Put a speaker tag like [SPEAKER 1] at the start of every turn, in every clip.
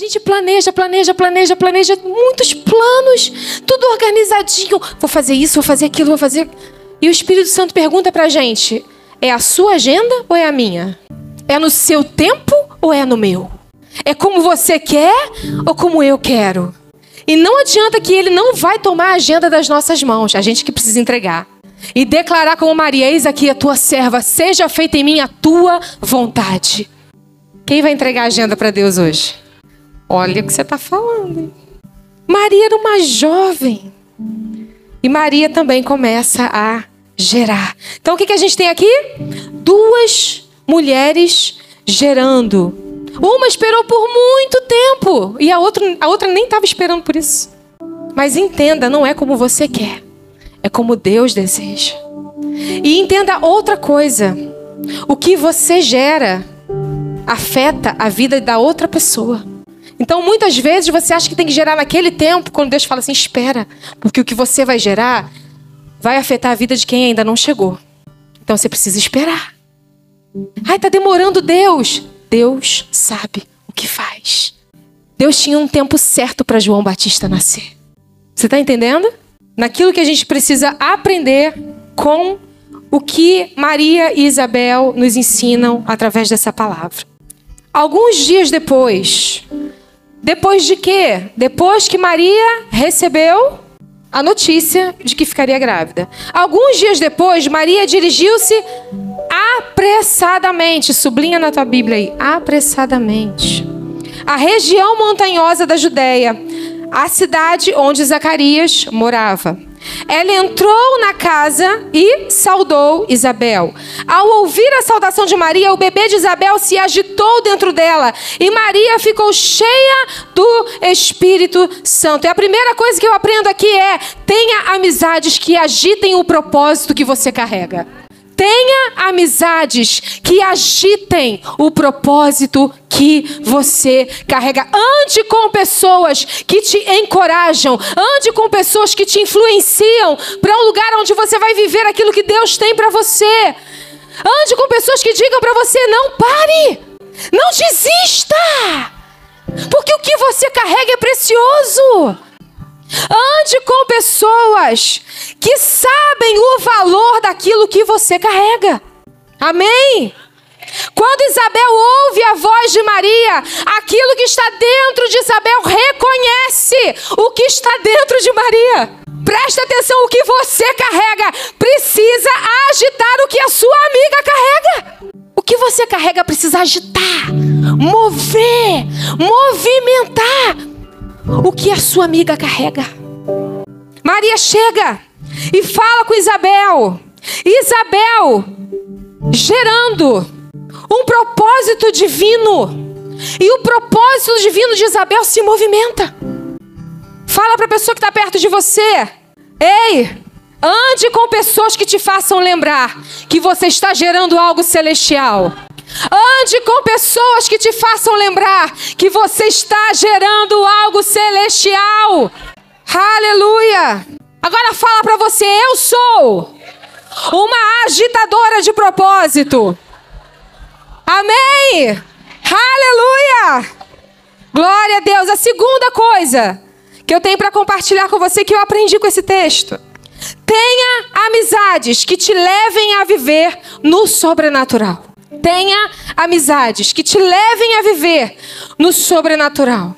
[SPEAKER 1] gente planeja, planeja, planeja, planeja, muitos planos, tudo organizadinho. Vou fazer isso, vou fazer aquilo, vou fazer. E o Espírito Santo pergunta pra gente: é a sua agenda ou é a minha? É no seu tempo ou é no meu? É como você quer ou como eu quero? E não adianta que ele não vai tomar a agenda das nossas mãos, a gente que precisa entregar. E declarar como Maria: Eis aqui a tua serva, seja feita em mim a tua vontade. Quem vai entregar a agenda para Deus hoje? Olha o que você está falando. Maria era uma jovem. E Maria também começa a gerar. Então o que, que a gente tem aqui? Duas mulheres gerando. Uma esperou por muito tempo e a outra, a outra nem estava esperando por isso. Mas entenda, não é como você quer, é como Deus deseja. E entenda outra coisa: o que você gera afeta a vida da outra pessoa. Então, muitas vezes você acha que tem que gerar naquele tempo, quando Deus fala assim: espera, porque o que você vai gerar vai afetar a vida de quem ainda não chegou. Então, você precisa esperar. Ai, tá demorando Deus. Deus sabe o que faz. Deus tinha um tempo certo para João Batista nascer. Você está entendendo? Naquilo que a gente precisa aprender com o que Maria e Isabel nos ensinam através dessa palavra. Alguns dias depois, depois de quê? Depois que Maria recebeu a notícia de que ficaria grávida. Alguns dias depois, Maria dirigiu-se apressadamente, sublinha na tua Bíblia aí, apressadamente, a região montanhosa da Judéia, a cidade onde Zacarias morava. Ela entrou na casa e saudou Isabel. Ao ouvir a saudação de Maria, o bebê de Isabel se agitou dentro dela e Maria ficou cheia do Espírito Santo. E a primeira coisa que eu aprendo aqui é: tenha amizades que agitem o propósito que você carrega. Tenha amizades que agitem o propósito que você carrega. Ande com pessoas que te encorajam. Ande com pessoas que te influenciam para um lugar onde você vai viver aquilo que Deus tem para você. Ande com pessoas que digam para você: não pare, não desista, porque o que você carrega é precioso. Ande com pessoas que sabem o valor daquilo que você carrega. Amém? Quando Isabel ouve a voz de Maria, aquilo que está dentro de Isabel reconhece o que está dentro de Maria. Presta atenção, o que você carrega precisa agitar o que a sua amiga carrega. O que você carrega precisa agitar, mover, movimentar o que a sua amiga carrega. Maria chega e fala com Isabel. Isabel gerando um propósito divino. E o propósito divino de Isabel se movimenta. Fala para a pessoa que está perto de você: Ei, ande com pessoas que te façam lembrar que você está gerando algo celestial. Ande com pessoas que te façam lembrar que você está gerando algo celestial. Aleluia! Agora fala para você, eu sou uma agitadora de propósito. Amém! Aleluia! Glória a Deus. A segunda coisa que eu tenho para compartilhar com você que eu aprendi com esse texto. Tenha amizades que te levem a viver no sobrenatural. Tenha amizades que te levem a viver no sobrenatural.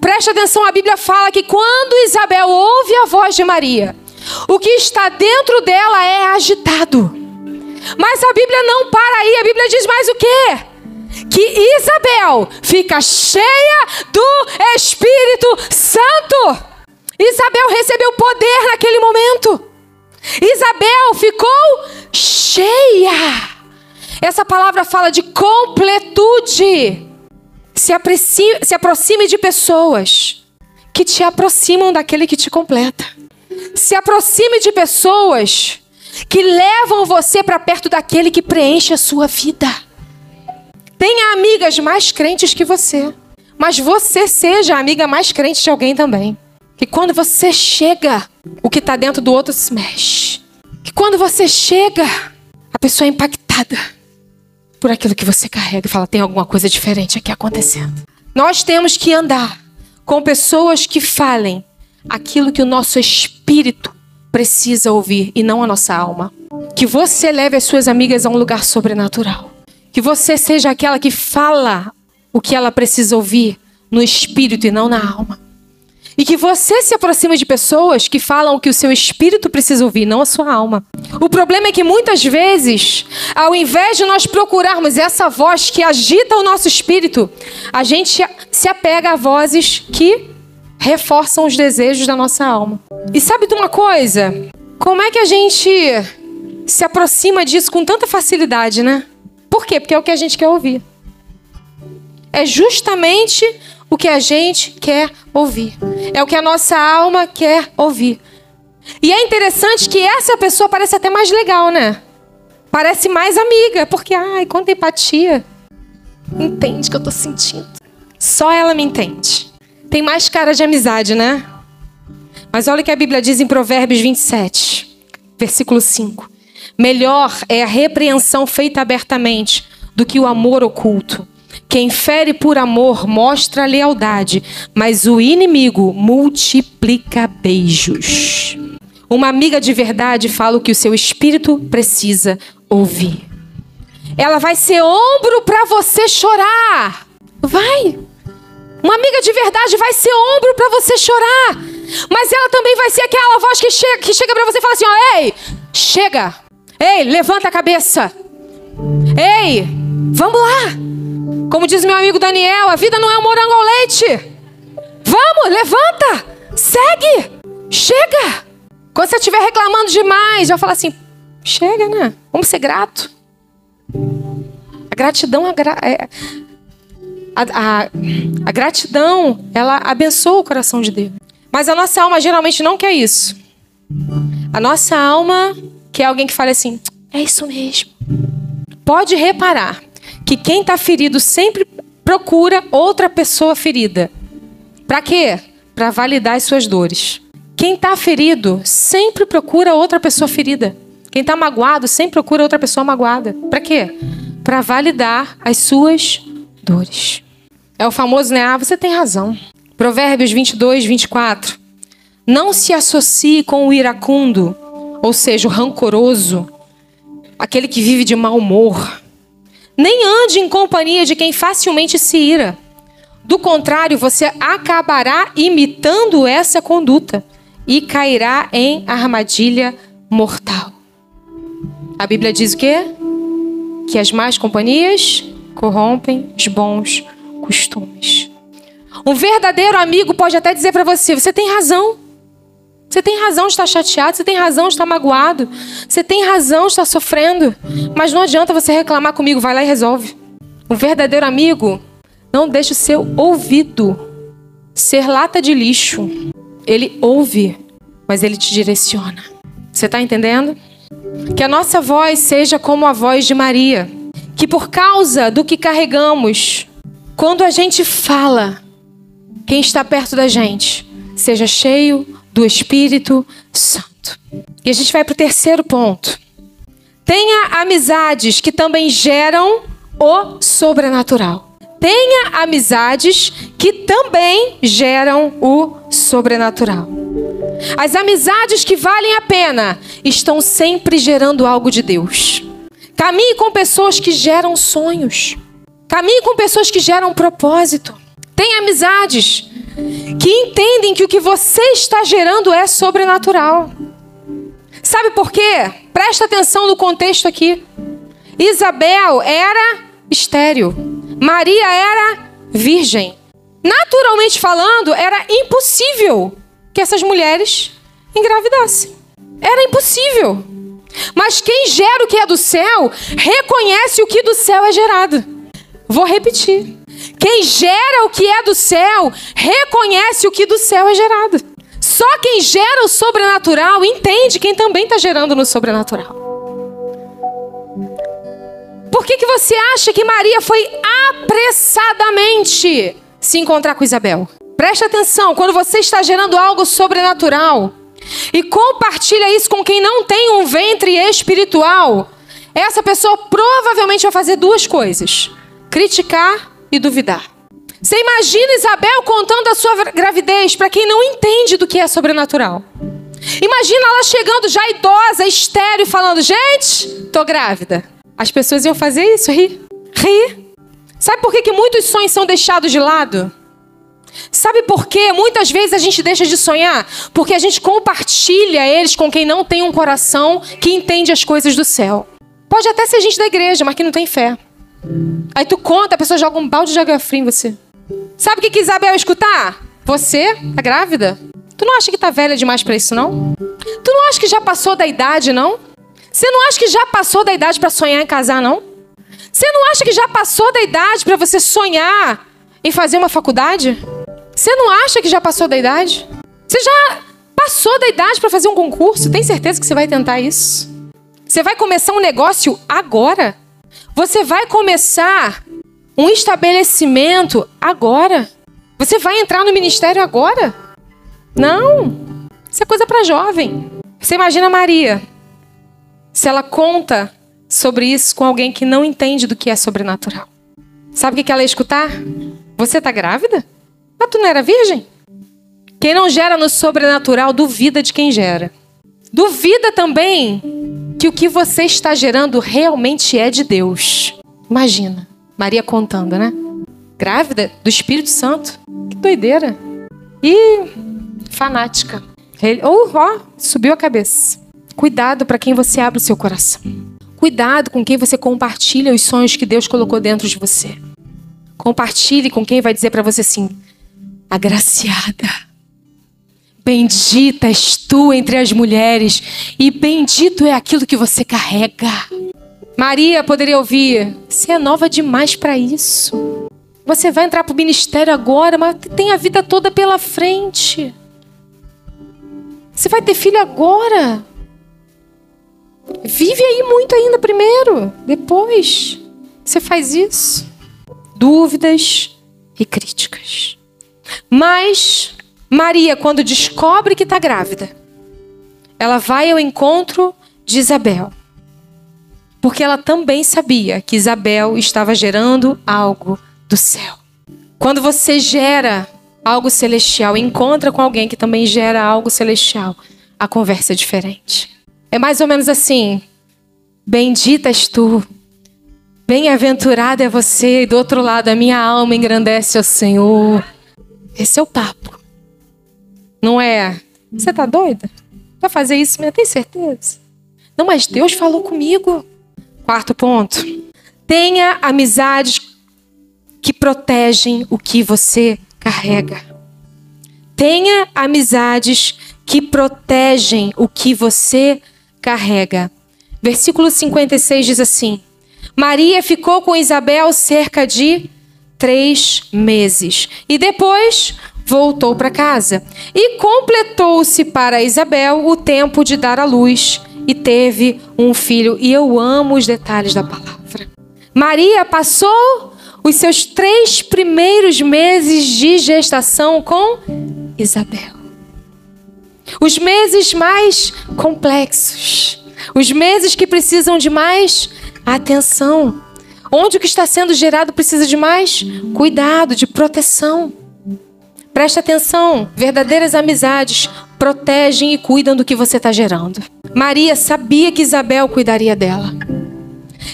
[SPEAKER 1] Preste atenção, a Bíblia fala que quando Isabel ouve a voz de Maria, o que está dentro dela é agitado. Mas a Bíblia não para aí, a Bíblia diz mais o quê? Que Isabel fica cheia do Espírito Santo. Isabel recebeu poder naquele momento. Isabel ficou cheia. Essa palavra fala de completude. Se aproxime, se aproxime de pessoas que te aproximam daquele que te completa. Se aproxime de pessoas que levam você para perto daquele que preenche a sua vida. Tenha amigas mais crentes que você, mas você seja a amiga mais crente de alguém também. Que quando você chega, o que está dentro do outro se mexe. Que quando você chega, a pessoa é impactada por aquilo que você carrega e fala: tem alguma coisa diferente aqui acontecendo. Nós temos que andar com pessoas que falem aquilo que o nosso espírito precisa ouvir e não a nossa alma. Que você leve as suas amigas a um lugar sobrenatural. Que você seja aquela que fala o que ela precisa ouvir no espírito e não na alma. E que você se aproxime de pessoas que falam o que o seu espírito precisa ouvir, não a sua alma. O problema é que muitas vezes, ao invés de nós procurarmos essa voz que agita o nosso espírito, a gente se apega a vozes que reforçam os desejos da nossa alma. E sabe de uma coisa? Como é que a gente se aproxima disso com tanta facilidade, né? Por quê? Porque é o que a gente quer ouvir. É justamente o que a gente quer ouvir. É o que a nossa alma quer ouvir. E é interessante que essa pessoa parece até mais legal, né? Parece mais amiga, porque, ai, quanta empatia. Entende o que eu tô sentindo. Só ela me entende. Tem mais cara de amizade, né? Mas olha o que a Bíblia diz em Provérbios 27, versículo 5. Melhor é a repreensão feita abertamente do que o amor oculto. Quem fere por amor mostra lealdade, mas o inimigo multiplica beijos. Uma amiga de verdade fala o que o seu espírito precisa ouvir. Ela vai ser ombro para você chorar. Vai. Uma amiga de verdade vai ser ombro para você chorar. Mas ela também vai ser aquela voz que chega, que chega para você e fala assim: ó, ei, chega. Ei, levanta a cabeça. Ei, vamos lá. Como diz meu amigo Daniel, a vida não é um morango ao leite. Vamos, levanta, segue, chega. Quando você estiver reclamando demais, já fala assim: chega, né? Vamos ser grato. A gratidão, a, é, a, a, a gratidão, ela abençoa o coração de Deus. Mas a nossa alma geralmente não quer isso. A nossa alma quer alguém que fale assim: é isso mesmo. Pode reparar que quem está ferido sempre procura outra pessoa ferida. Para quê? Para validar as suas dores. Quem está ferido sempre procura outra pessoa ferida. Quem está magoado sempre procura outra pessoa magoada. Para quê? Para validar as suas dores. É o famoso, né? Ah, você tem razão. Provérbios 22, 24. Não se associe com o iracundo, ou seja, o rancoroso, aquele que vive de mau humor nem ande em companhia de quem facilmente se ira. Do contrário, você acabará imitando essa conduta e cairá em armadilha mortal. A Bíblia diz o quê? Que as más companhias corrompem os bons costumes. Um verdadeiro amigo pode até dizer para você: você tem razão. Você tem razão de estar chateado, você tem razão de estar magoado, você tem razão de estar sofrendo. Mas não adianta você reclamar comigo, vai lá e resolve. Um verdadeiro amigo não deixa o seu ouvido ser lata de lixo. Ele ouve, mas ele te direciona. Você está entendendo? Que a nossa voz seja como a voz de Maria. Que por causa do que carregamos, quando a gente fala, quem está perto da gente seja cheio do Espírito Santo. E a gente vai para o terceiro ponto. Tenha amizades que também geram o sobrenatural. Tenha amizades que também geram o sobrenatural. As amizades que valem a pena estão sempre gerando algo de Deus. Caminhe com pessoas que geram sonhos. Caminhe com pessoas que geram propósito. Tenha amizades que entendem que o que você está gerando é sobrenatural. Sabe por quê? Presta atenção no contexto aqui. Isabel era estéril. Maria era virgem. Naturalmente falando, era impossível que essas mulheres engravidassem. Era impossível. Mas quem gera o que é do céu, reconhece o que do céu é gerado. Vou repetir. Quem gera o que é do céu, reconhece o que do céu é gerado. Só quem gera o sobrenatural entende quem também está gerando no sobrenatural. Por que, que você acha que Maria foi apressadamente se encontrar com Isabel? Preste atenção, quando você está gerando algo sobrenatural e compartilha isso com quem não tem um ventre espiritual, essa pessoa provavelmente vai fazer duas coisas: criticar e duvidar. Você imagina Isabel contando a sua gravidez para quem não entende do que é sobrenatural. Imagina ela chegando já idosa, estéreo, falando: Gente, tô grávida. As pessoas iam fazer isso, rir. Rir. Sabe por que, que muitos sonhos são deixados de lado? Sabe por que muitas vezes a gente deixa de sonhar? Porque a gente compartilha eles com quem não tem um coração que entende as coisas do céu. Pode até ser gente da igreja, mas que não tem fé. Aí tu conta, a pessoa joga um balde de água fria em você. Sabe o que, que Isabel escutar? Você tá grávida? Tu não acha que tá velha demais para isso, não? Tu não acha que já passou da idade, não? Você não acha que já passou da idade para sonhar em casar, não? Você não acha que já passou da idade para você sonhar em fazer uma faculdade? Você não acha que já passou da idade? Você já passou da idade para fazer um concurso? Tem certeza que você vai tentar isso? Você vai começar um negócio agora? Você vai começar um estabelecimento agora? Você vai entrar no ministério agora? Não. Isso é coisa para jovem. Você imagina Maria, se ela conta sobre isso com alguém que não entende do que é sobrenatural. Sabe o que ela ia escutar? Você tá grávida? Mas tu não era virgem? Quem não gera no sobrenatural duvida de quem gera. Duvida também que o que você está gerando realmente é de Deus. Imagina, Maria contando, né? Grávida do Espírito Santo. Que doideira. E fanática. Ou, ó, subiu a cabeça. Cuidado para quem você abre o seu coração. Cuidado com quem você compartilha os sonhos que Deus colocou dentro de você. Compartilhe com quem vai dizer para você assim: agraciada. Bendita és tu entre as mulheres, e bendito é aquilo que você carrega. Maria poderia ouvir: você é nova demais para isso. Você vai entrar para o ministério agora, mas tem a vida toda pela frente. Você vai ter filho agora. Vive aí muito ainda primeiro, depois você faz isso. Dúvidas e críticas. Mas Maria, quando descobre que está grávida, ela vai ao encontro de Isabel. Porque ela também sabia que Isabel estava gerando algo do céu. Quando você gera algo celestial, encontra com alguém que também gera algo celestial, a conversa é diferente. É mais ou menos assim: Bendita és tu, bem-aventurada é você, e do outro lado a minha alma engrandece ao Senhor. Esse é o papo. Não é, você tá doida? Vai fazer isso mesmo? Tem certeza? Não, mas Deus falou comigo. Quarto ponto. Tenha amizades que protegem o que você carrega. Tenha amizades que protegem o que você carrega. Versículo 56 diz assim: Maria ficou com Isabel cerca de três meses e depois voltou para casa. E completou-se para Isabel o tempo de dar à luz e teve um filho. E eu amo os detalhes da palavra. Maria passou os seus três primeiros meses de gestação com Isabel. Os meses mais complexos, os meses que precisam de mais atenção, onde o que está sendo gerado precisa de mais cuidado, de proteção. Preste atenção, verdadeiras amizades protegem e cuidam do que você está gerando. Maria sabia que Isabel cuidaria dela.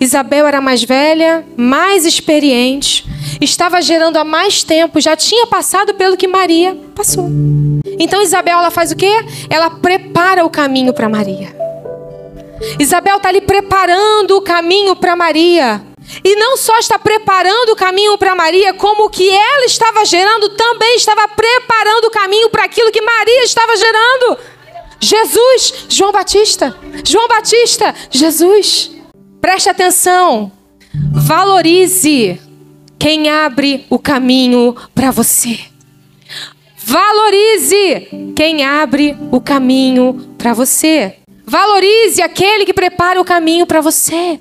[SPEAKER 1] Isabel era mais velha, mais experiente, estava gerando há mais tempo, já tinha passado pelo que Maria passou. Então Isabel ela faz o quê? Ela prepara o caminho para Maria. Isabel está ali preparando o caminho para Maria. E não só está preparando o caminho para Maria, como o que ela estava gerando também estava preparando o caminho para aquilo que Maria estava gerando. Jesus, João Batista, João Batista, Jesus. Preste atenção. Valorize quem abre o caminho para você. Valorize quem abre o caminho para você. Valorize aquele que prepara o caminho para você.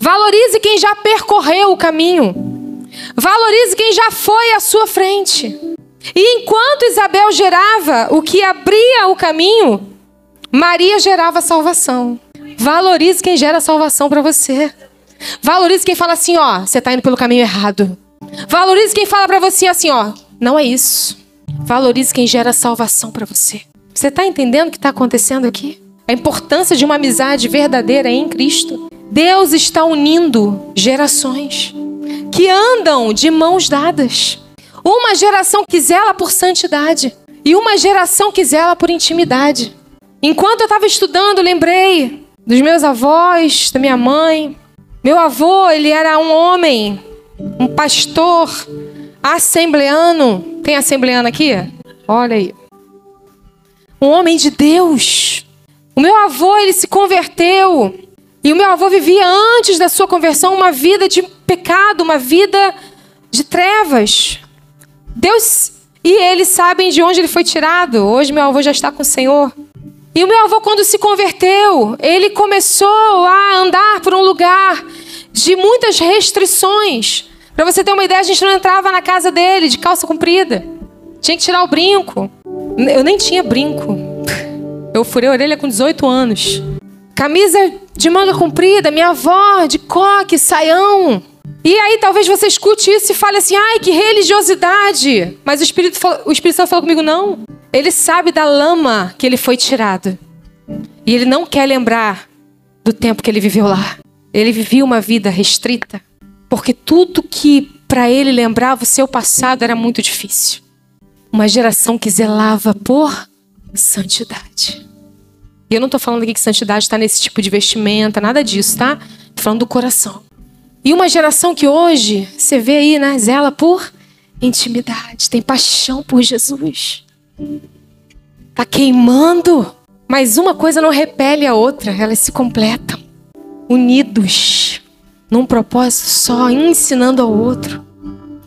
[SPEAKER 1] Valorize quem já percorreu o caminho. Valorize quem já foi à sua frente. E enquanto Isabel gerava o que abria o caminho, Maria gerava salvação. Valorize quem gera salvação para você. Valorize quem fala assim, ó, você está indo pelo caminho errado. Valorize quem fala para você assim, ó, não é isso. Valorize quem gera salvação para você. Você está entendendo o que está acontecendo aqui? A importância de uma amizade verdadeira em Cristo. Deus está unindo gerações que andam de mãos dadas. Uma geração que zela por santidade e uma geração que zela por intimidade. Enquanto eu estava estudando, lembrei dos meus avós, da minha mãe. Meu avô, ele era um homem, um pastor assembleano. Tem assembleano aqui? Olha aí. Um homem de Deus. O meu avô, ele se converteu. E o meu avô vivia antes da sua conversão uma vida de pecado, uma vida de trevas. Deus e eles sabem de onde ele foi tirado. Hoje meu avô já está com o Senhor. E o meu avô, quando se converteu, ele começou a andar por um lugar de muitas restrições. Para você ter uma ideia, a gente não entrava na casa dele de calça comprida. Tinha que tirar o brinco. Eu nem tinha brinco. Eu furei a orelha com 18 anos. Camisa de manga comprida, minha avó de coque, saião. E aí talvez você escute isso e fale assim, ai, que religiosidade. Mas o Espírito, o Espírito Santo falou comigo, não. Ele sabe da lama que ele foi tirado. E ele não quer lembrar do tempo que ele viveu lá. Ele vivia uma vida restrita. Porque tudo que para ele lembrava o seu passado era muito difícil. Uma geração que zelava por santidade. E eu não estou falando aqui que santidade está nesse tipo de vestimenta, nada disso, tá? Estou falando do coração. E uma geração que hoje, você vê aí, né? Zela por intimidade, tem paixão por Jesus. Tá queimando. Mas uma coisa não repele a outra, elas se completam. Unidos, num propósito só, ensinando ao outro,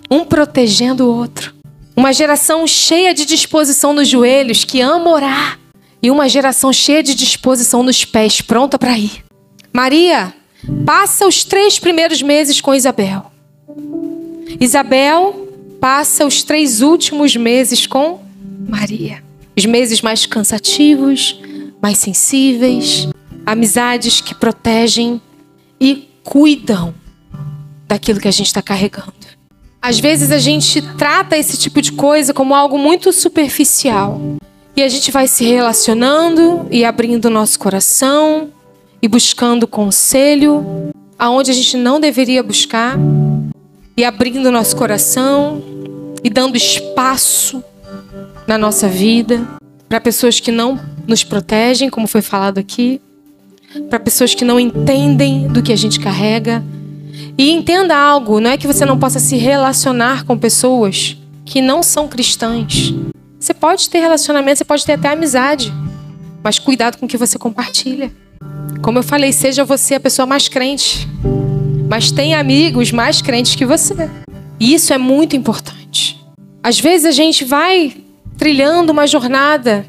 [SPEAKER 1] um protegendo o outro. Uma geração cheia de disposição nos joelhos, que ama orar e uma geração cheia de disposição nos pés, pronta para ir. Maria passa os três primeiros meses com Isabel. Isabel passa os três últimos meses com Maria. Os meses mais cansativos, mais sensíveis, amizades que protegem e cuidam daquilo que a gente está carregando. Às vezes a gente trata esse tipo de coisa como algo muito superficial. E a gente vai se relacionando e abrindo nosso coração e buscando conselho aonde a gente não deveria buscar e abrindo nosso coração e dando espaço na nossa vida para pessoas que não nos protegem, como foi falado aqui, para pessoas que não entendem do que a gente carrega. E entenda algo, não é que você não possa se relacionar com pessoas que não são cristãs. Você pode ter relacionamento, você pode ter até amizade. Mas cuidado com o que você compartilha. Como eu falei, seja você a pessoa mais crente. Mas tem amigos mais crentes que você. E isso é muito importante. Às vezes a gente vai trilhando uma jornada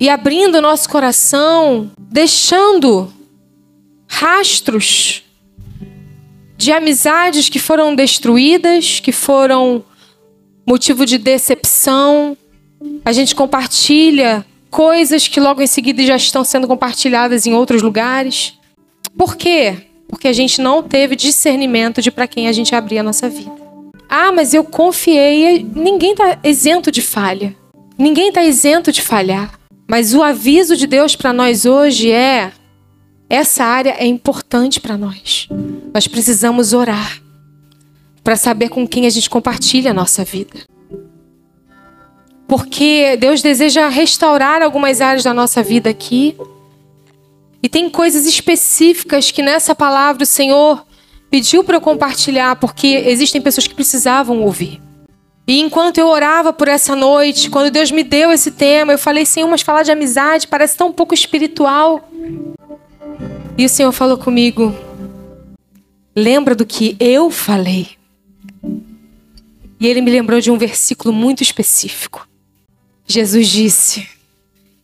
[SPEAKER 1] e abrindo o nosso coração, deixando rastros de amizades que foram destruídas, que foram motivo de decepção, a gente compartilha coisas que logo em seguida já estão sendo compartilhadas em outros lugares. Por quê? Porque a gente não teve discernimento de para quem a gente abria a nossa vida. Ah, mas eu confiei. Ninguém está isento de falha. Ninguém está isento de falhar. Mas o aviso de Deus para nós hoje é: essa área é importante para nós. Nós precisamos orar para saber com quem a gente compartilha a nossa vida porque Deus deseja restaurar algumas áreas da nossa vida aqui. E tem coisas específicas que nessa palavra o Senhor pediu para eu compartilhar, porque existem pessoas que precisavam ouvir. E enquanto eu orava por essa noite, quando Deus me deu esse tema, eu falei, Senhor, mas falar de amizade parece tão pouco espiritual. E o Senhor falou comigo: lembra do que eu falei. E ele me lembrou de um versículo muito específico. Jesus disse: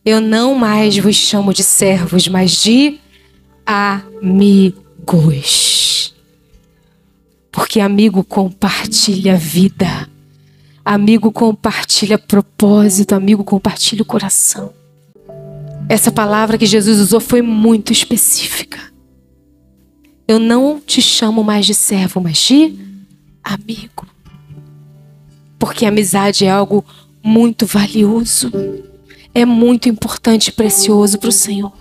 [SPEAKER 1] Eu não mais vos chamo de servos, mas de amigos. Porque amigo compartilha vida, amigo compartilha propósito, amigo compartilha o coração. Essa palavra que Jesus usou foi muito específica. Eu não te chamo mais de servo, mas de amigo. Porque amizade é algo muito valioso. É muito importante e precioso para o Senhor.